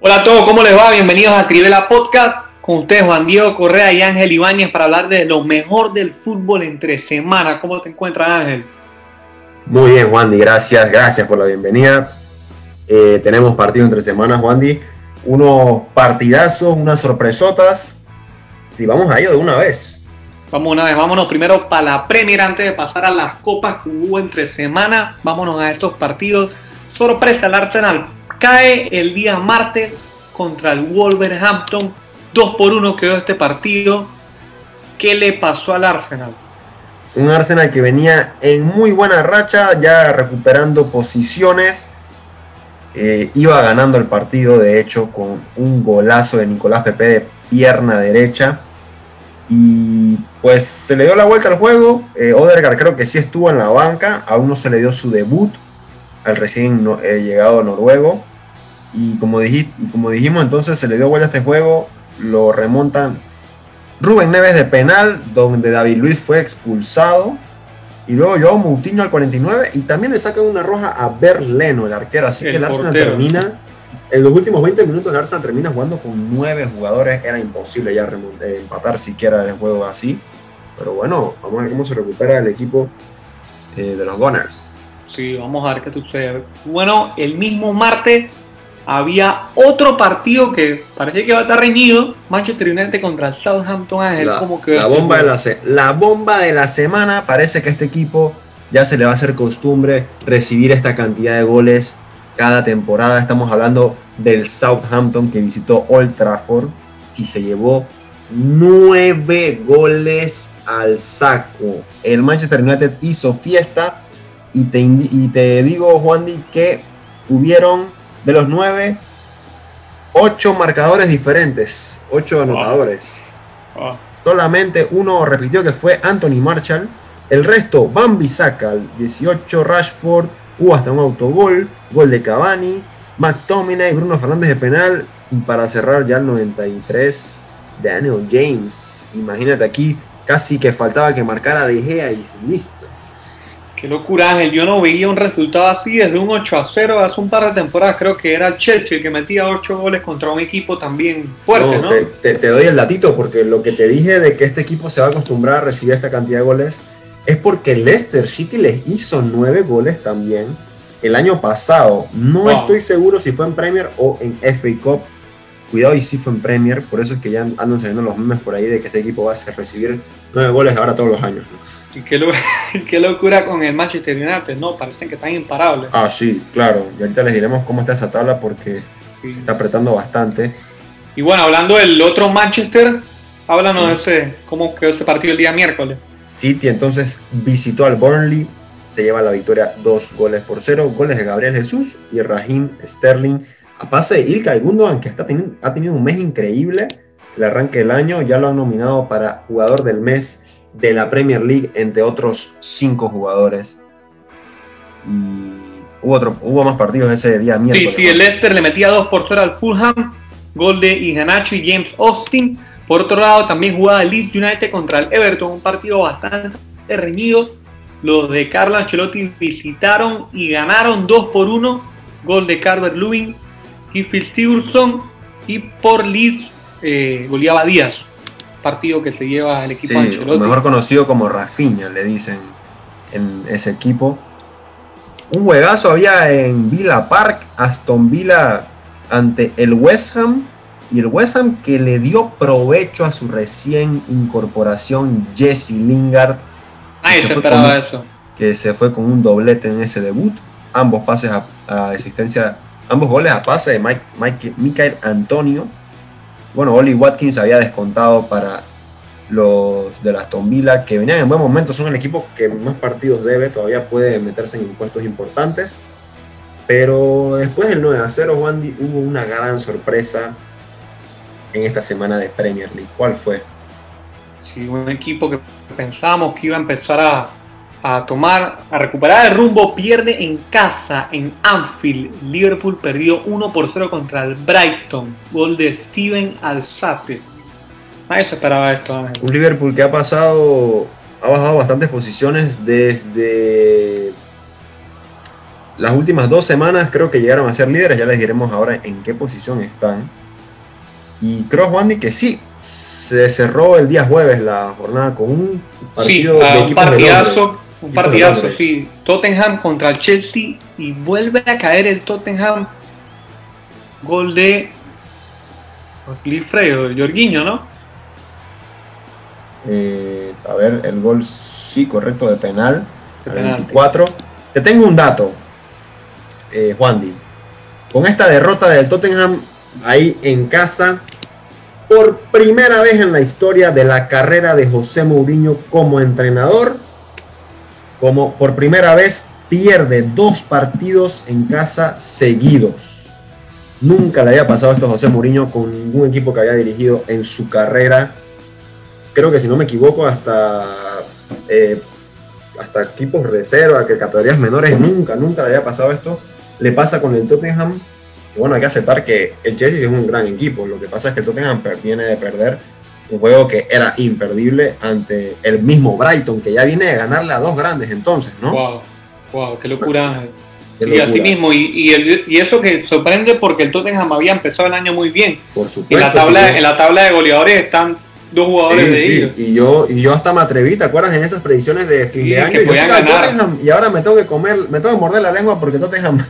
Hola a todos, ¿cómo les va? Bienvenidos a Cribela Podcast. Con ustedes Juan Diego Correa y Ángel Ibáñez para hablar de lo mejor del fútbol entre semana. ¿Cómo te encuentras, Ángel? Muy bien, Wandy, gracias, gracias por la bienvenida. Eh, tenemos partido entre semanas, Wandy. Unos partidazos, unas sorpresotas. Y vamos a ello de una vez. Vamos una vez, vámonos primero para la Premier antes de pasar a las copas que hubo entre semana. Vámonos a estos partidos. Sorpresa, el Arsenal cae el día martes contra el Wolverhampton. 2 por 1 quedó este partido. ¿Qué le pasó al Arsenal? Un Arsenal que venía en muy buena racha, ya recuperando posiciones. Eh, iba ganando el partido, de hecho, con un golazo de Nicolás Pepe de pierna derecha. Y pues se le dio la vuelta al juego. Eh, Odegaard creo que sí estuvo en la banca. Aún no se le dio su debut al recién eh, llegado noruego. Y como, y como dijimos, entonces se le dio vuelta a este juego. Lo remontan Rubén Neves de penal, donde David Luis fue expulsado. Y luego Joao Moutinho al 49. Y también le sacan una roja a Berleno, el arquero. Así que el Arsenal termina. En los últimos 20 minutos el Arsenal termina jugando con 9 jugadores. Era imposible ya eh, empatar siquiera el juego así. Pero bueno, vamos a ver cómo se recupera el equipo eh, de los Gunners. Sí, vamos a ver qué sucede. Bueno, el mismo martes había otro partido que parece que va a estar reñido, Manchester United contra el Southampton la, como que la bomba de la, la bomba de la semana, parece que a este equipo ya se le va a hacer costumbre recibir esta cantidad de goles cada temporada. Estamos hablando del Southampton que visitó Old Trafford y se llevó nueve goles al saco. El Manchester United hizo fiesta y te, y te digo, Juan que hubieron de los nueve, ocho marcadores diferentes, ocho anotadores. Solamente uno repitió que fue Anthony Marshall. El resto, Bambi Sacal, 18, Rashford, hubo hasta un autogol, gol de Cavani, McTominay, Bruno Fernández de penal y para cerrar ya el 93, Daniel James. Imagínate aquí, casi que faltaba que marcara De Gea y listo. Qué locura, Ángel. Yo no veía un resultado así desde un 8 a 0 hace un par de temporadas. Creo que era Chelsea el que metía 8 goles contra un equipo también fuerte, ¿no? Te, doy el datito porque lo que te dije de que este equipo se va a acostumbrar a recibir esta cantidad de goles es porque Leicester City les hizo 9 goles también el año pasado. No estoy seguro si fue en Premier o en FA Cup. Cuidado y si fue en Premier, por eso es que ya andan saliendo los memes por ahí de que este equipo va a recibir 9 goles ahora todos los años. ¿no? qué, locura con el Manchester United, ¿no? Parecen que están imparables. Ah, sí, claro. Y ahorita les diremos cómo está esa tabla porque se está apretando bastante. Y bueno, hablando del otro Manchester, háblanos de ese, cómo quedó ese partido el día miércoles. City entonces visitó al Burnley, se lleva la victoria dos goles por cero, goles de Gabriel Jesús y Raheem Sterling. A pase de Ilkay Gundogan, que está ha tenido un mes increíble, el arranque del año, ya lo han nominado para jugador del mes de la Premier League, entre otros cinco jugadores. Y hubo, otro, hubo más partidos ese día miércoles. Sí, sí, el Leicester le metía 2 por 0 al Fulham, gol de Iganacho y James Austin. Por otro lado, también jugaba el Leeds United contra el Everton, un partido bastante reñido. Los de Carlo Ancelotti visitaron y ganaron 2 por 1. Gol de Carver Lewin y Phil Stevenson. Y por Leeds eh, goleaba Díaz partido que se lleva el equipo sí, Mejor conocido como Rafinha, le dicen en ese equipo. Un juegazo había en Villa Park, Aston Villa ante el West Ham. Y el West Ham que le dio provecho a su recién incorporación Jesse Lingard. Nadie se, esperaba eso. Que se fue con un doblete en ese debut. Ambos pases a, existencia, ambos goles a pase de Mike, Mike, Michael Antonio bueno, Oli Watkins había descontado para los de la Aston Villa, que venían en buen momento, son el equipo que más partidos debe, todavía puede meterse en impuestos importantes. Pero después del 9 a 0, Wandy, hubo una gran sorpresa en esta semana de Premier League. ¿Cuál fue? Sí, un equipo que pensábamos que iba a empezar a a tomar, a recuperar el rumbo, pierde en casa, en Anfield. Liverpool perdió 1 por 0 contra el Brighton. Gol de Steven Alzate. Nadie se esperaba esto. Un Liverpool que ha pasado, ha bajado bastantes posiciones desde las últimas dos semanas creo que llegaron a ser líderes, ya les diremos ahora en qué posición están. Y creo, Wandy, que sí, se cerró el día jueves la jornada con un partido sí, de un equipos de partidazo, Londres. Un de partidazo, sí. Tottenham contra el Chelsea y vuelve a caer el Tottenham. Gol de Gilfredo, Jorginho, ¿no? Eh, a ver, el gol sí, correcto, de penal. De al penalti. 24. Te tengo un dato, eh, Juandi. Con esta derrota del Tottenham ahí en casa, por primera vez en la historia de la carrera de José Mourinho como entrenador, como por primera vez pierde dos partidos en casa seguidos. Nunca le había pasado esto a José Mourinho con ningún equipo que había dirigido en su carrera. Creo que si no me equivoco, hasta eh, hasta equipos reserva, que categorías menores, nunca, nunca le había pasado esto. Le pasa con el Tottenham, que bueno, hay que aceptar que el Chelsea es un gran equipo. Lo que pasa es que el Tottenham viene de perder un juego que era imperdible ante el mismo Brighton, que ya viene de ganarle a dos grandes entonces, ¿no? Wow, wow, qué locura Y así mismo, y, y, el- y eso que sorprende porque el Tottenham había empezado el año muy bien. Por En supuesto. la tabla, en la tabla de goleadores están dos jugadores Sí, de sí, ellos. Y yo, y yo hasta me atreví, ¿te acuerdas en esas predicciones de fin Sí, de año? Y yo. Tottenham y ahora me tengo que comer, me tengo que morder la lengua porque Tottenham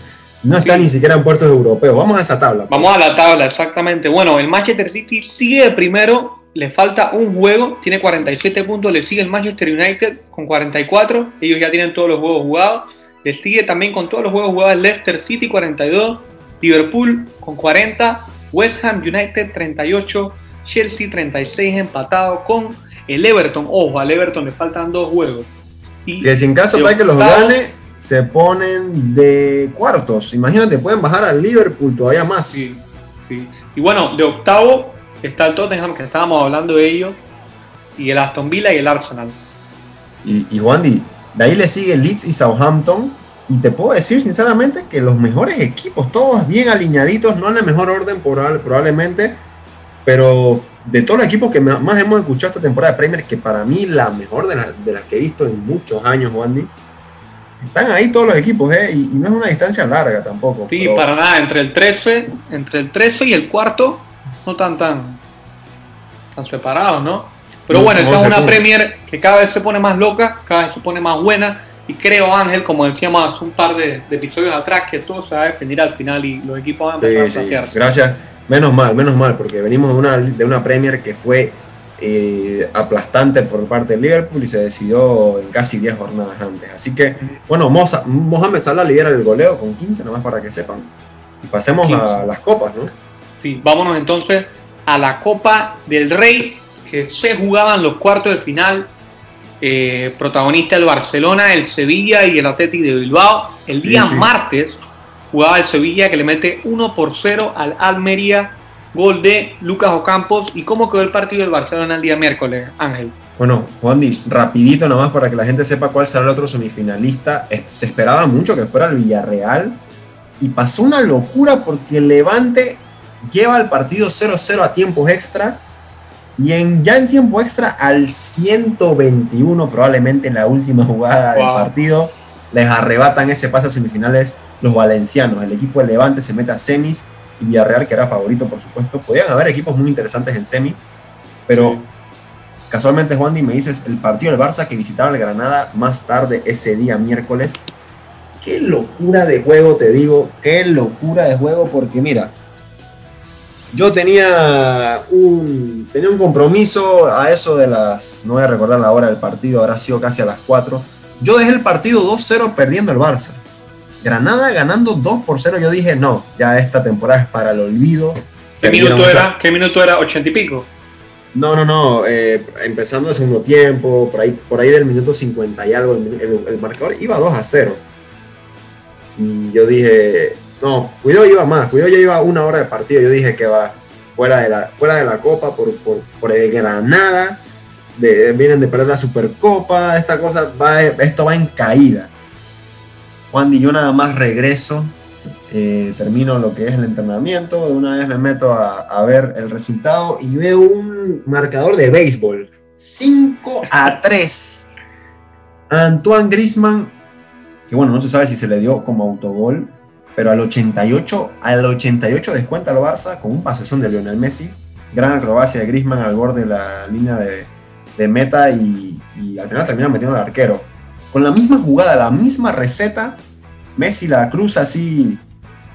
no está Sí. ni siquiera en puertos europeos. Vamos a esa tabla. pues. Vamos a la tabla, exactamente. Bueno, el Manchester City sigue primero, le falta un juego, tiene 47 puntos, le sigue el Manchester United con 44, ellos ya tienen todos los juegos jugados, le sigue también con todos los juegos jugados Leicester City 42, Liverpool con 40, West Ham United 38, Chelsea 36 empatado con el Everton. Ojo, al Everton le faltan dos juegos. Y Que si en caso de tal que los gane, se ponen de cuartos. Imagínate, pueden bajar al Liverpool todavía más. Sí, sí. Y bueno, de octavo está el Tottenham, que estábamos hablando de ello, y el Aston Villa y el Arsenal. Y, y Wandy, de ahí le sigue Leeds y Southampton. Y te puedo decir sinceramente que los mejores equipos, todos bien alineaditos, no en el mejor orden probable- probablemente, pero de todos los equipos que más hemos escuchado esta temporada de Premier, que para mí la mejor de, las- de las que he visto en muchos años, Wandy, están ahí todos los equipos, ¿eh? y, y no es una distancia larga tampoco. Sí, pero- para nada, entre el 13, entre el 13 y el cuarto, no tan tan, tan separados, ¿no? Pero No, bueno, esta es 11 una. Premier que cada vez se pone más loca, cada vez se pone más buena. Y creo, Ángel, como decíamos hace un par de, de episodios atrás, que todo se va a definir al final y los equipos van a empezar Sí, a sí, gracias. Menos mal, menos mal, porque venimos de una, de una Premier que fue eh, aplastante por parte del Liverpool y se decidió en casi 10 jornadas antes. Así que, bueno, Moza- Mohamed Salah lidera el goleo con 15, nomás para que sepan. Y pasemos 15. a las copas, ¿no? Sí, vámonos entonces a la Copa del Rey, que se jugaban los cuartos de final. Eh, protagonista el Barcelona, el Sevilla y el Athletic de Bilbao. El día Sí, sí. martes jugaba el Sevilla que le mete 1 por 0 al Almería, gol de Lucas Ocampos. ¿Y cómo quedó el partido del Barcelona el día miércoles, Ángel? Bueno, Juandi, rapidito nomás para que la gente sepa cuál será el otro semifinalista. Se esperaba mucho que fuera el Villarreal y pasó una locura porque el Levante lleva el partido 0-0 a tiempos extra y en, ya en tiempo extra al 121, probablemente en la última jugada del partido, les arrebatan ese pase a semifinales los valencianos. El equipo de Levante se mete a semis y Villarreal, que era favorito por supuesto. Podían haber equipos muy interesantes en semi, pero... Casualmente, Juan, me dices el partido del Barça que visitaba el Granada más tarde ese día, miércoles. Qué locura de juego, te digo. Qué locura de juego, porque mira, yo tenía un, tenía un compromiso a eso de las. No voy a recordar la hora del partido, habrá sido casi a las 4. Yo dejé el partido 2-0 perdiendo el Barça. Granada ganando 2 por 0. Yo dije, no, ya esta temporada es para el olvido. ¿Qué minuto, era? ¿Qué minuto era? ¿80 y pico? no, no, no. eh, empezando el segundo tiempo, por ahí, por ahí del minuto 50 y algo, el, el- el marcador iba 2 a 0. Y yo dije, no, cuidado iba más, cuidado ya iba una hora de partido. Yo dije que va fuera de la, fuera de la copa por, por, por el Granada. vienen de perder la Supercopa. Esta cosa va, esto va en caída. Juan y yo nada más regreso eh, termino lo que es el entrenamiento, de una vez me meto a, a ver el resultado y veo un marcador de béisbol. 5 a 3. Antoine Grisman que bueno, no se sabe si se le dio como autogol, pero al 88, al 88 descuenta el Barça con un pasezón de Lionel Messi, gran acrobacia de Griezmann al borde de la línea de, de meta y, y, al final termina metiendo al arquero. Con la misma jugada, la misma receta, Messi la cruza así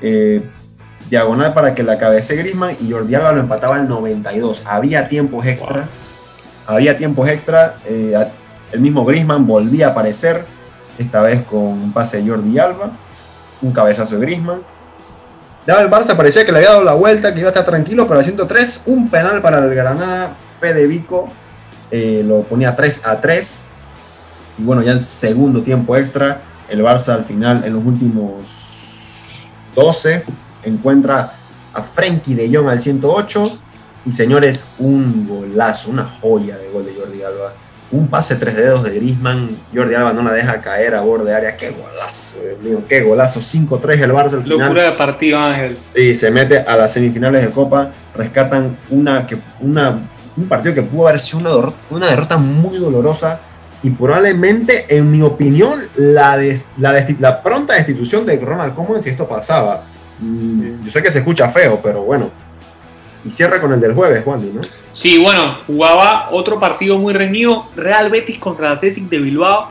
eh, diagonal para que la cabece Griezmann y Jordi Alba lo empataba al 92. Había tiempos extra. Wow. Había tiempos extra. Eh, el mismo Griezmann volvía a aparecer, esta vez con un pase de Jordi Alba, un cabezazo de Griezmann. Ya el Barça parecía que le había dado la vuelta, que iba a estar tranquilo, pero al 103, un penal para el Granada, Fede Vico eh, lo ponía 3 a 3. Y bueno, ya en segundo tiempo extra, el Barça al final, en los últimos 12, encuentra a Frenkie de Jong al 108. Y señores, un golazo, una joya de gol de Jordi Alba. Un pase tres dedos de Griezmann. Jordi Alba no la deja caer a borde área. ¡Qué golazo, Dios mío! ¡Qué golazo! 5-3 el Barça al final. Locura de partido, Ángel. Y se mete a las semifinales de Copa. Rescatan una, que, una, un partido que pudo haber sido una derrota, una derrota muy dolorosa. Y probablemente, en mi opinión, la, des, la, desti, la pronta destitución de Ronald Koeman si esto pasaba. Yo sé que se escucha feo, pero bueno. Y cierra con el del jueves, Juan, ¿no? Sí, bueno, jugaba otro partido muy reñido, Real Betis contra el Athletic de Bilbao.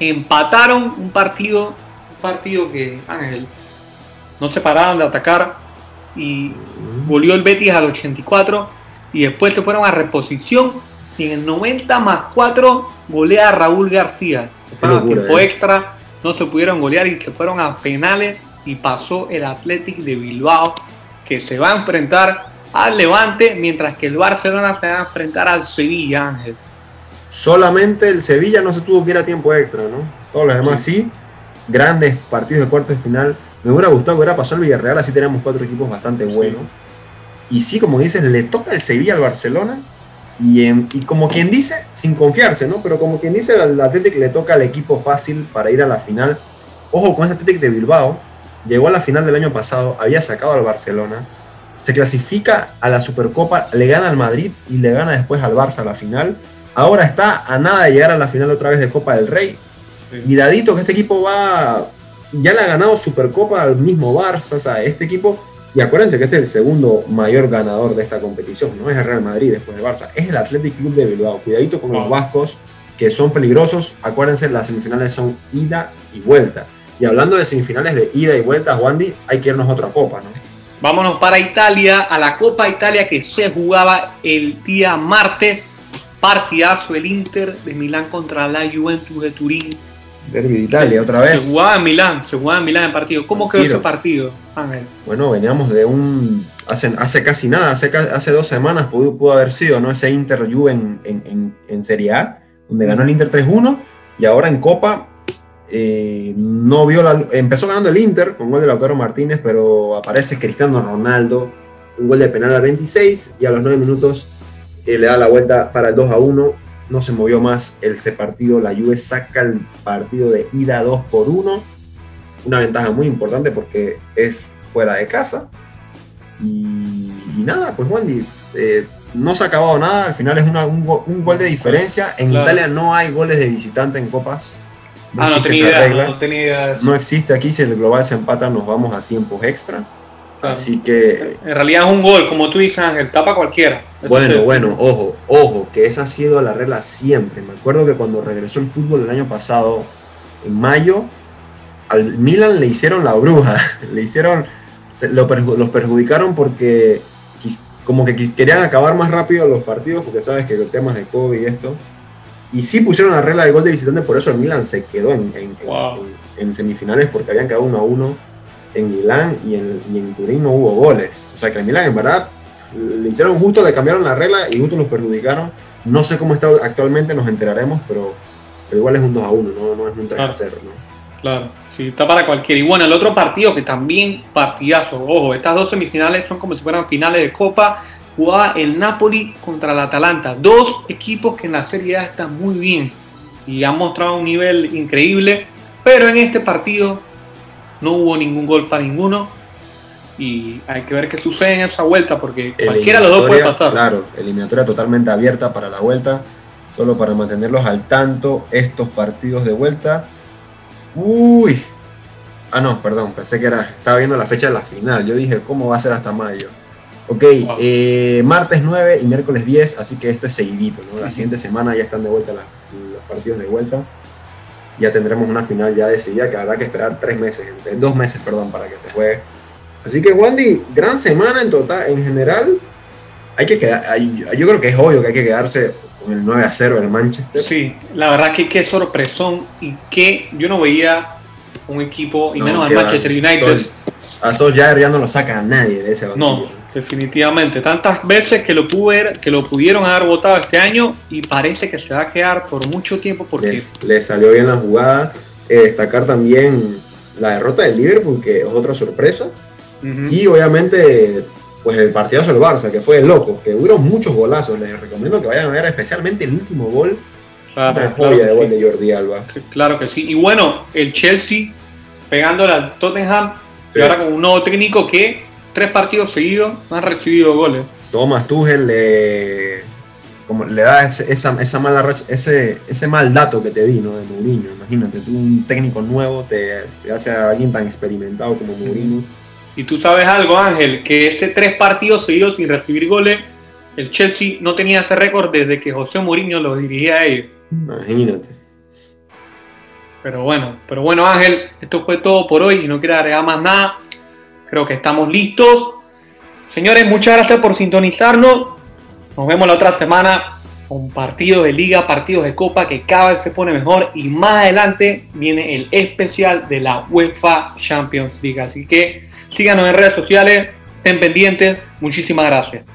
Empataron un partido, un partido que Ángel no se pararon de atacar y volvió el Betis al 84 y después se fueron a reposición y en el 90 más 4 golea a Raúl García. Se fueron a tiempo eh. extra, no se pudieron golear y se fueron a penales y pasó el Athletic de Bilbao que se va a enfrentar al Levante, mientras que el Barcelona se va a enfrentar al Sevilla, Ángel. Solamente el Sevilla no se tuvo que ir a tiempo extra, ¿no? Todos los demás sí. Grandes partidos de cuartos de final. Me hubiera gustado que hubiera pasado el Villarreal, así tenemos cuatro equipos bastante buenos. Y sí, como dices, le toca el Sevilla al Barcelona. Y, eh, y, como quien dice, sin confiarse, ¿no? Pero como quien dice, al Athletic le toca al equipo fácil para ir a la final. Ojo con este Athletic de Bilbao. Llegó a la final del año pasado, había sacado al Barcelona se clasifica a la Supercopa, le gana al Madrid y le gana después al Barça a la final. Ahora está a nada de llegar a la final otra vez de Copa del Rey. Sí. Y dadito que este equipo va, ya le ha ganado Supercopa al mismo Barça, o sea, este equipo, y acuérdense que este es el segundo mayor ganador de esta competición, no es el Real Madrid después del Barça, es el Athletic Club de Bilbao. Cuidadito con wow. los vascos que son peligrosos, acuérdense, las semifinales son ida y vuelta. Y hablando de semifinales de ida y vuelta, Wandy, hay que irnos a otra copa, ¿no? Vámonos para Italia, a la Copa Italia que se jugaba el día martes. Partidazo el Inter de Milán contra la Juventus de Turín. Derby de Italia, otra vez. Se jugaba en Milán, se jugaba en Milán el partido. ¿Cómo quedó ese partido, Ángel? Bueno, veníamos de un. Hace, hace casi nada, hace, hace dos semanas pudo, pudo haber sido ¿no? ese Inter Juve en, en, en, en Serie A, donde ganó el Inter 3-1, y ahora en Copa eh, no vio la, empezó ganando el Inter con gol de Lautaro Martínez, pero aparece Cristiano Ronaldo, un gol de penal al 26 y a los 9 minutos eh, le da la vuelta para el 2 a 1. No se movió más este partido. La Juve saca el partido de ida 2 por 1. Una ventaja muy importante porque es fuera de casa. Y, y nada, pues Wendy, eh, no se ha acabado nada. Al final es una, un, un, gol de diferencia. En claro. Italia no hay goles de visitante en copas. No, ah, no, tenía idea, regla. no tenía idea. No existe aquí, si el global se empata nos vamos a tiempos extra. Así que... En realidad es un gol, como tú dices Ángel, tapa cualquiera. Eso bueno, es bueno, ojo, ojo, que esa ha sido la regla siempre. Me acuerdo que cuando regresó el fútbol el año pasado, en mayo, al Milan le hicieron la bruja, le hicieron, lo perju los perjudicaron porque como que querían acabar más rápido los partidos, porque sabes que los temas de COVID y esto, y sí pusieron la regla del gol de visitante, por eso el Milan se quedó en, en, wow. en, en semifinales, porque habían quedado uno a uno en Milán y en, y en Turín no hubo goles. O sea que el Milan en verdad le hicieron justo, le cambiaron la regla y justo los perjudicaron. No sé cómo está actualmente, nos enteraremos, pero, pero igual es un 2 a 1, no, no es un 3 claro. a 0. ¿no? Claro, sí, está para cualquiera. Y bueno, el otro partido que también partidazo, ojo, estas dos semifinales son como si fueran finales de Copa jugaba el Napoli contra el Atalanta. Dos equipos que en la Serie A están muy bien y han mostrado un nivel increíble, pero en este partido no hubo ningún gol para ninguno y hay que ver qué sucede en esa vuelta porque cualquiera de los dos puede pasar. Claro, eliminatoria totalmente abierta para la vuelta, solo para mantenerlos al tanto estos partidos de vuelta. Uy. Ah, no, perdón, pensé que era. Estaba viendo la fecha de la final. Yo dije, ¿cómo va a ser hasta mayo? Ok, eh, martes 9 y miércoles 10, así que esto es seguidito, ¿no? La siguiente semana ya están de vuelta los partidos de vuelta. Ya tendremos una final ya decidida que habrá que esperar tres meses, dos meses, perdón, para que se juegue. Así que, Wandy, gran semana en total, en general. Hay que quedar, yo creo que es obvio que hay que quedarse con el 9 a 0 del Manchester. Sí, la verdad que qué sorpresón y que yo no veía un equipo, y menos al Manchester United. a todos ya no lo saca a nadie de ese banquillo. No, definitivamente. Tantas veces que lo, pude, que lo pudieron haber votado este año y parece que se va a quedar por mucho tiempo porque... Le salió bien la jugada. Eh, destacar también la derrota del Liverpool, que es otra sorpresa. Y obviamente, pues el partidazo del Barça, que fue loco, que hubo muchos golazos. Les recomiendo que vayan a ver especialmente el último gol. una joya de gol de Jordi Alba. Claro que sí. Y bueno, el Chelsea pegándole al Tottenham, y ahora con un nuevo técnico que tres partidos seguidos han recibido goles. Thomas Tuchel le, como le da esa, esa mala ese, ese mal dato que te di, ¿no? De Mourinho. Imagínate, tú un técnico nuevo te, te hace a alguien tan experimentado como Mourinho. Y tú sabes algo, Ángel, que ese tres partidos seguidos sin recibir goles, el Chelsea no tenía ese récord desde que José Mourinho lo dirigía a ellos. Imagínate. Pero bueno, pero bueno, Ángel, esto fue todo por hoy y no quiero agregar más nada. Creo que estamos listos. Señores, muchas gracias por sintonizarnos. Nos vemos la otra semana con partidos de liga, partidos de copa que cada vez se pone mejor y más adelante viene el especial de la UEFA Champions League. Así que síganos en redes sociales, estén pendientes. Muchísimas gracias.